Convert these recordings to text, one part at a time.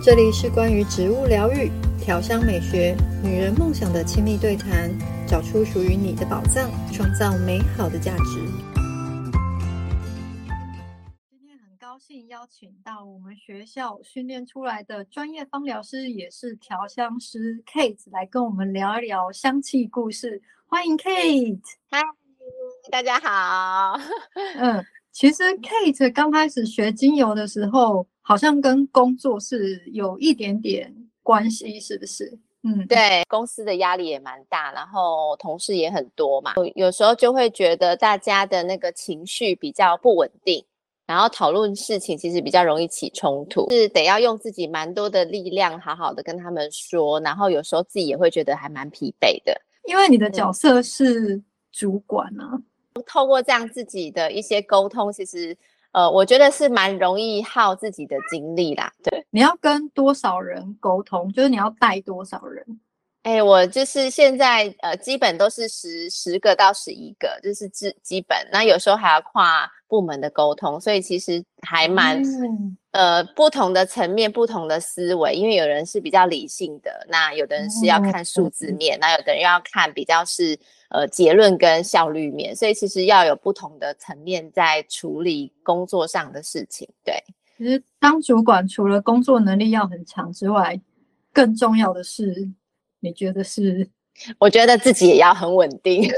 这里是关于植物疗愈、调香美学、女人梦想的亲密对谈，找出属于你的宝藏，创造美好的价值。今天很高兴邀请到我们学校训练出来的专业芳疗师，也是调香师 Kate 来跟我们聊一聊香气故事。欢迎 Kate，嗨，大家好。嗯，其实 Kate 刚开始学精油的时候，好像跟工作是有一点点关系，是不是？嗯，对，公司的压力也蛮大，然后同事也很多嘛，有时候就会觉得大家的那个情绪比较不稳定，然后讨论事情其实比较容易起冲突，是得要用自己蛮多的力量，好好的跟他们说，然后有时候自己也会觉得还蛮疲惫的，因为你的角色是主管啊，嗯，透过这样自己的一些沟通，其实。呃，我觉得是蛮容易耗自己的精力啦。对，你要跟多少人沟通，就是你要带多少人？哎、欸，我就是现在呃，基本都是十十个到十一个，就是基基本。那有时候还要跨部门的沟通，所以其实还蛮、嗯、呃不同的层面、不同的思维。因为有人是比较理性的，那有的人是要看数字面，嗯、那有的人要看比较是。呃，结论跟效率面，所以其实要有不同的层面在处理工作上的事情。对，其实当主管除了工作能力要很强之外，更重要的是，你觉得是？我觉得自己也要很稳定，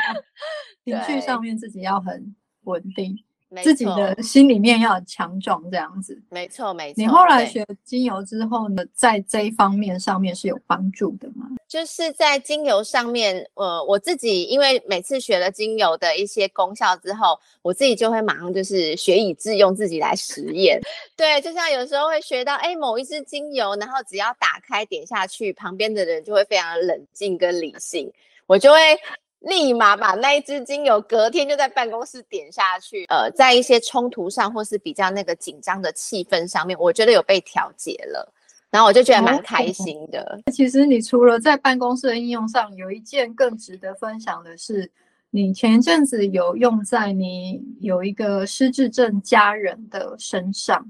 情绪上面自己要很稳定。自己的心里面要很强壮，这样子。没错，没错。你后来学精油之后呢，在这一方面上面是有帮助的吗？就是在精油上面，呃，我自己因为每次学了精油的一些功效之后，我自己就会马上就是学以致用，自己来实验。对，就像有时候会学到，哎，某一支精油，然后只要打开点下去，旁边的人就会非常冷静跟理性，我就会。立马把那一支精油隔天就在办公室点下去，呃，在一些冲突上或是比较那个紧张的气氛上面，我觉得有被调节了，然后我就觉得蛮开心的。其实你除了在办公室的应用上，有一件更值得分享的是，你前一阵子有用在你有一个失智症家人的身上，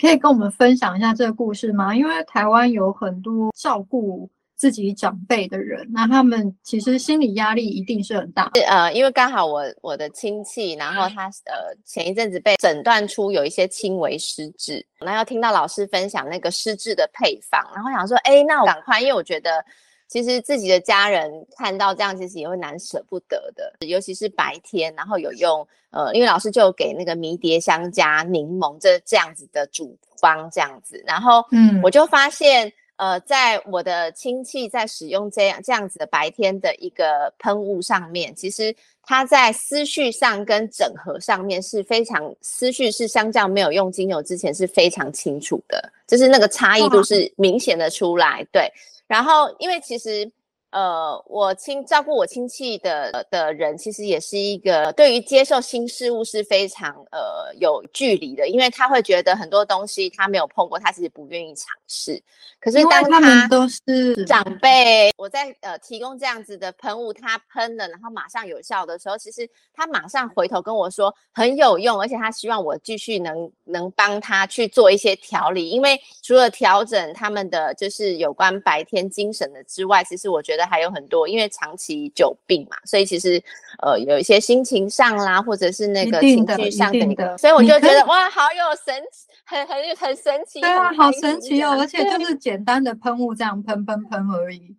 可以跟我们分享一下这个故事吗？因为台湾有很多照顾。自己长辈的人，那他们其实心理压力一定是很大。呃，因为刚好我我的亲戚，然后他呃前一阵子被诊断出有一些轻微失智，那要听到老师分享那个失智的配方，然后想说，哎，那我赶快，因为我觉得其实自己的家人看到这样，其实也会难舍不得的，尤其是白天，然后有用呃，因为老师就给那个迷迭香加柠檬这这样子的主方这样子，然后嗯，我就发现。呃，在我的亲戚在使用这样这样子的白天的一个喷雾上面，其实他在思绪上跟整合上面是非常思绪是相较没有用精油之前是非常清楚的，就是那个差异度是明显的出来。对，然后因为其实。呃，我亲照顾我亲戚的的人，其实也是一个对于接受新事物是非常呃有距离的，因为他会觉得很多东西他没有碰过，他其实不愿意尝试。可是当他，他们都是长辈，我在呃提供这样子的喷雾，他喷了，然后马上有效的时候，其实他马上回头跟我说很有用，而且他希望我继续能能帮他去做一些调理，因为除了调整他们的就是有关白天精神的之外，其实我觉得。还有很多，因为长期久病嘛，所以其实呃有一些心情上啦，或者是那个情绪上的，的，所以我就觉得哇，好有神奇，很很很神奇。对啊，好神奇哦！而且就是简单的喷雾这样喷喷喷而已。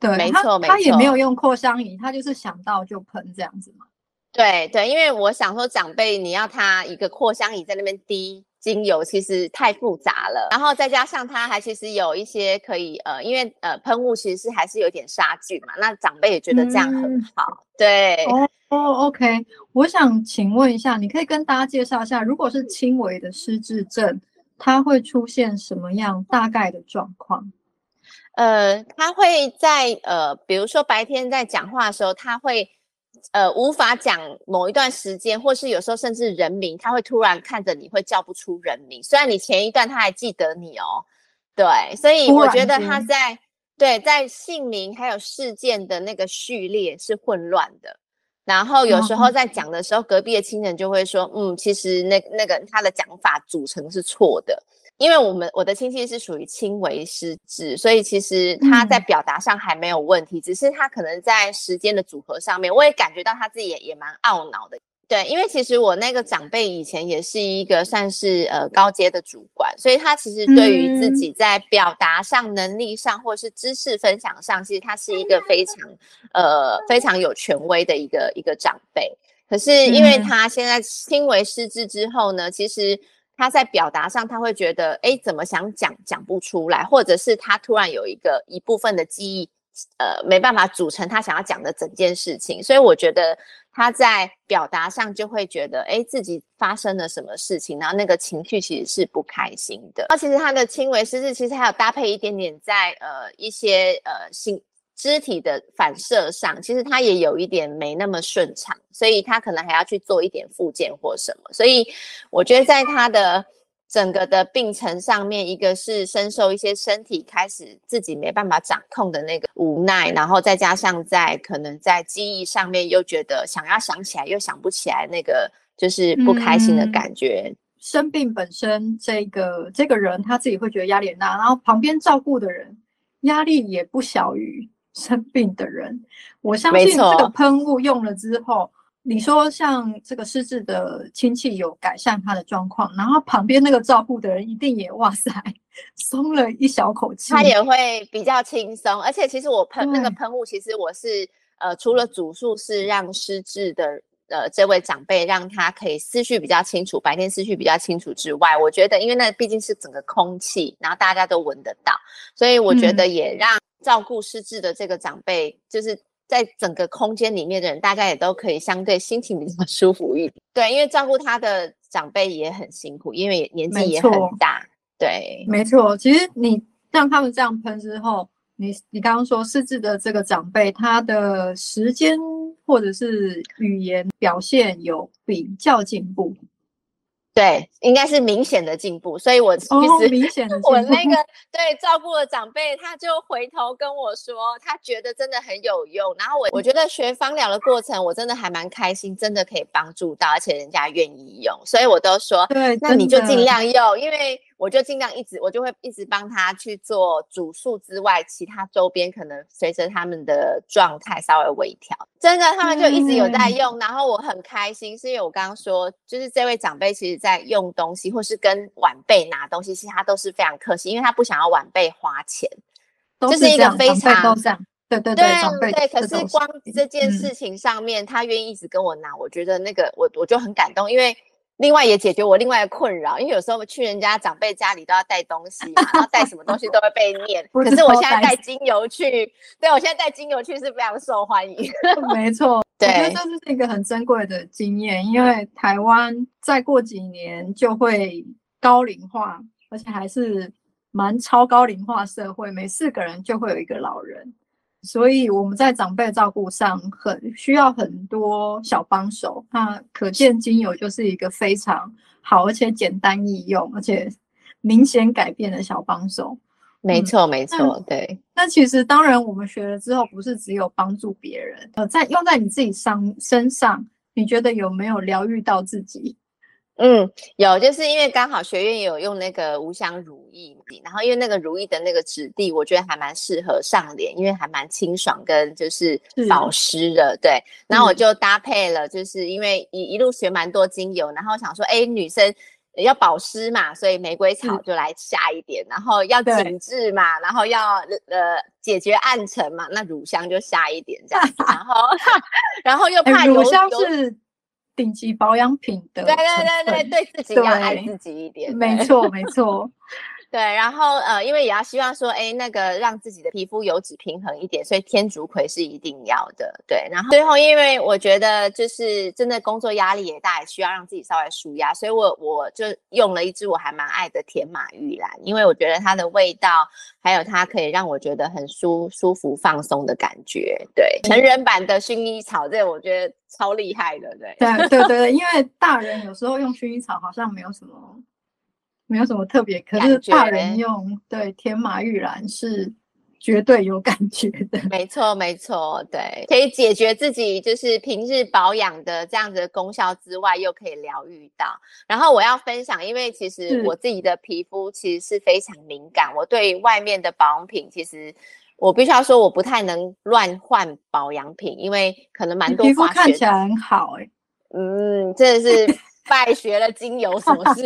对，没错没错，他也没有用扩香仪，他就是想到就喷这样子嘛。对对，因为我想说长辈你要他一个扩香仪在那边滴。精油其实太复杂了，然后再加上它还其实有一些可以呃，因为呃喷雾其实是还是有点杀菌嘛，那长辈也觉得这样很好。嗯、对哦哦，OK，我想请问一下，你可以跟大家介绍一下，如果是轻微的失智症，它会出现什么样大概的状况？呃，他会在呃，比如说白天在讲话的时候，他会。呃，无法讲某一段时间，或是有时候甚至人名，他会突然看着你会叫不出人名。虽然你前一段他还记得你哦，对，所以我觉得他在对在姓名还有事件的那个序列是混乱的。然后有时候在讲的时候，隔壁的亲人就会说，嗯，其实那那个他的讲法组成是错的。因为我们我的亲戚是属于轻微失智，所以其实他在表达上还没有问题，嗯、只是他可能在时间的组合上面，我也感觉到他自己也也蛮懊恼的。对，因为其实我那个长辈以前也是一个算是呃高阶的主管，所以他其实对于自己在表达上、能力上，或者是知识分享上，其实他是一个非常呃非常有权威的一个一个长辈。可是因为他现在轻微失智之后呢，其实他在表达上他会觉得，哎，怎么想讲讲不出来，或者是他突然有一个一部分的记忆。呃，没办法组成他想要讲的整件事情，所以我觉得他在表达上就会觉得，哎，自己发生了什么事情，然后那个情绪其实是不开心的。那其实他的轻微失智，其实还有搭配一点点在呃一些呃心肢体的反射上，其实他也有一点没那么顺畅，所以他可能还要去做一点复健或什么。所以我觉得在他的。整个的病程上面，一个是深受一些身体开始自己没办法掌控的那个无奈，然后再加上在可能在记忆上面又觉得想要想起来又想不起来，那个就是不开心的感觉。嗯、生病本身，这个这个人他自己会觉得压力很大，然后旁边照顾的人压力也不小于生病的人。我相信这个喷雾用了之后。你说像这个失智的亲戚有改善他的状况，然后旁边那个照顾的人一定也哇塞，松了一小口气，他也会比较轻松。而且其实我喷那个喷雾，其实我是呃除了主诉是让失智的呃这位长辈让他可以思绪比较清楚，白天思绪比较清楚之外，我觉得因为那毕竟是整个空气，然后大家都闻得到，所以我觉得也让照顾失智的这个长辈就是。在整个空间里面的人，大家也都可以相对心情比较 舒服一点。对，因为照顾他的长辈也很辛苦，因为年纪也很大。对，没错。其实你让他们这样喷之后，你你刚刚说失智的这个长辈，他的时间或者是语言表现有比较进步。对，应该是明显的进步，所以我其实、哦、明显的步我那个对照顾的长辈，他就回头跟我说，他觉得真的很有用。然后我我觉得学芳疗的过程，我真的还蛮开心，真的可以帮助到，而且人家愿意用，所以我都说，对，那你就尽量用，因为。我就尽量一直，我就会一直帮他去做主诉之外，其他周边可能随着他们的状态稍微微调。真的，他们就一直有在用，嗯、然后我很开心，是因为我刚刚说，就是这位长辈其实在用东西，或是跟晚辈拿东西，其实他都是非常客气，因为他不想要晚辈花钱，这就是一个非常对对对对对。可是光这件事情上面，嗯、他愿意一直跟我拿，我觉得那个我我就很感动，因为。另外也解决我另外的困扰，因为有时候去人家长辈家里都要带东西嘛，然后带什么东西都会被念。可是我现在带精油去，对，我现在带精油去是非常受欢迎。没错，对，我觉得这是一个很珍贵的经验，因为台湾再过几年就会高龄化，而且还是蛮超高龄化社会，每四个人就会有一个老人。所以我们在长辈照顾上很需要很多小帮手，那可见精油就是一个非常好而且简单易用而且明显改变的小帮手。没错，没错，对。那其实当然，我们学了之后，不是只有帮助别人，呃，在用在你自己上身上，你觉得有没有疗愈到自己？嗯，有，就是因为刚好学院有用那个无香如意，然后因为那个如意的那个质地，我觉得还蛮适合上脸，因为还蛮清爽跟就是保湿的，对。然后我就搭配了，就是因为一一路学蛮多精油，然后想说，哎，女生要保湿嘛，所以玫瑰草就来下一点，是然后要紧致嘛，然后要呃解决暗沉嘛，那乳香就下一点这样子，然后 然后又怕乳香是。顶级保养品的，对对对对，对自己要爱自己一点，没错没错。对，然后呃，因为也要希望说，哎，那个让自己的皮肤油脂平衡一点，所以天竺葵是一定要的。对，然后最后，因为我觉得就是真的工作压力也大，也需要让自己稍微舒压，所以我我就用了一支我还蛮爱的甜马玉兰，因为我觉得它的味道，还有它可以让我觉得很舒舒服放松的感觉。对，成人版的薰衣草，这我觉得超厉害的。对，对对对，因为大人有时候用薰衣草好像没有什么。没有什么特别，可是大人用对天马玉兰是绝对有感觉的。没错，没错，对，可以解决自己就是平日保养的这样子的功效之外，又可以疗愈到。然后我要分享，因为其实我自己的皮肤其实是非常敏感，我对外面的保养品，其实我必须要说，我不太能乱换保养品，因为可能蛮多皮肤看起来很好哎、欸，嗯，真的是拜学了精油什么事，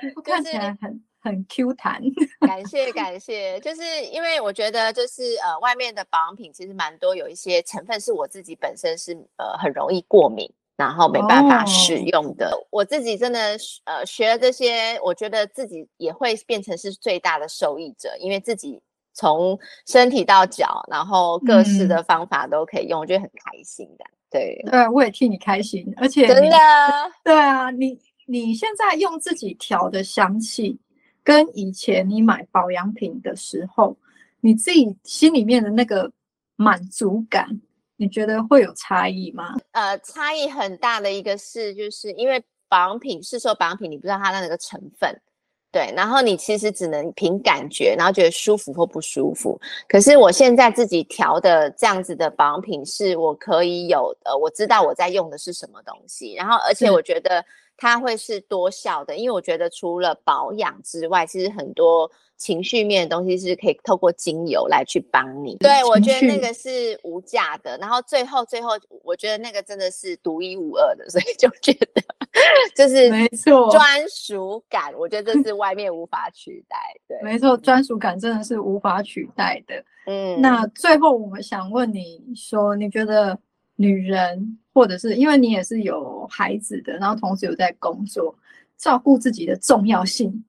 皮肤看起来很。很 Q 弹，感谢感谢，就是因为我觉得就是呃，外面的保养品其实蛮多，有一些成分是我自己本身是呃很容易过敏，然后没办法使用的。Oh. 我自己真的呃学了这些，我觉得自己也会变成是最大的受益者，因为自己从身体到脚，然后各式的方法都可以用，嗯、我觉得很开心的。对，对，我也替你开心，而且真的，对啊，你你现在用自己调的香气。跟以前你买保养品的时候，你自己心里面的那个满足感，你觉得会有差异吗？呃，差异很大的一个是，就是因为保养品市售保养品，你不知道它的那个成分，对，然后你其实只能凭感觉，然后觉得舒服或不舒服。可是我现在自己调的这样子的保养品，是我可以有呃，我知道我在用的是什么东西，然后而且我觉得。它会是多效的，因为我觉得除了保养之外，其实很多情绪面的东西是可以透过精油来去帮你。对，我觉得那个是无价的。然后最后最后，我觉得那个真的是独一无二的，所以就觉得就 是没错，专属感，我觉得这是外面无法取代。对，没错，专属感真的是无法取代的。嗯，那最后我们想问你说，你觉得女人？或者是因为你也是有孩子的，然后同时有在工作，照顾自己的重要性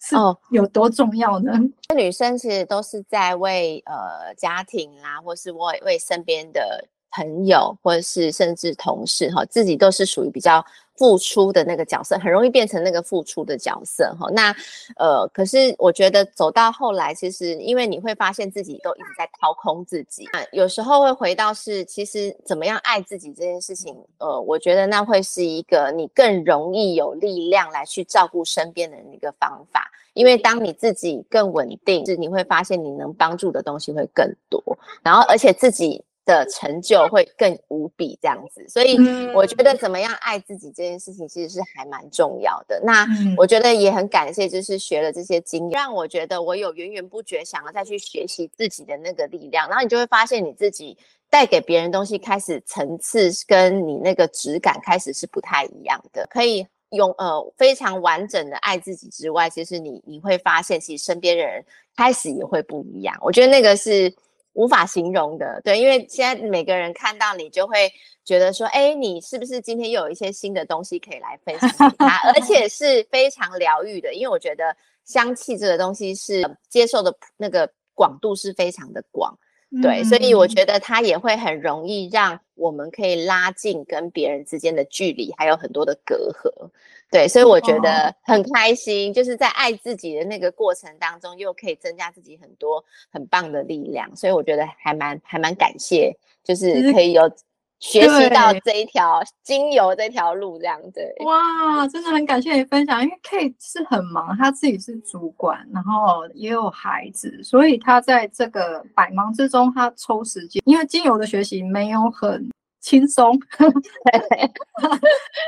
是有多重要呢？哦，女生其实都是在为呃家庭啦，或是为为身边的朋友，或者是甚至同事哈，自己都是属于比较。付出的那个角色很容易变成那个付出的角色哈，那呃，可是我觉得走到后来，其实因为你会发现自己都一直在掏空自己，有时候会回到是其实怎么样爱自己这件事情，呃，我觉得那会是一个你更容易有力量来去照顾身边的人的一个方法，因为当你自己更稳定，是你会发现你能帮助的东西会更多，然后而且自己。的成就会更无比这样子，所以我觉得怎么样爱自己这件事情其实是还蛮重要的。那我觉得也很感谢，就是学了这些经验，让我觉得我有源源不绝想要再去学习自己的那个力量。然后你就会发现你自己带给别人东西开始层次跟你那个质感开始是不太一样的。可以用呃非常完整的爱自己之外，其实你你会发现其实身边的人开始也会不一样。我觉得那个是。无法形容的，对，因为现在每个人看到你就会觉得说，哎，你是不是今天又有一些新的东西可以来分享给他，而 且是非常疗愈的，因为我觉得香气这个东西是接受的那个广度是非常的广，对，嗯、所以我觉得它也会很容易让我们可以拉近跟别人之间的距离，还有很多的隔阂。对，所以我觉得很开心，就是在爱自己的那个过程当中，又可以增加自己很多很棒的力量，所以我觉得还蛮还蛮感谢，就是可以有学习到这一条精油这条路这样对。哇，真的很感谢你分享，因为 Kate 是很忙，他自己是主管，然后也有孩子，所以他在这个百忙之中，他抽时间，因为精油的学习没有很。轻松，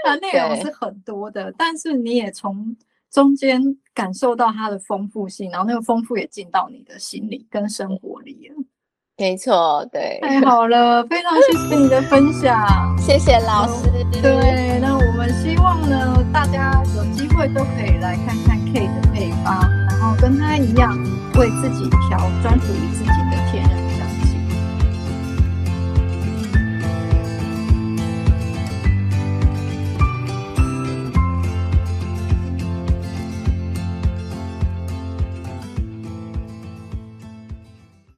它 内容是很多的，但是你也从中间感受到它的丰富性，然后那个丰富也进到你的心里跟生活里了。没错，对，太好了，非常谢谢你的分享，谢谢老师。对，那我们希望呢，大家有机会都可以来看看 Kate 的配方，然后跟他一样为自己调专属于自己。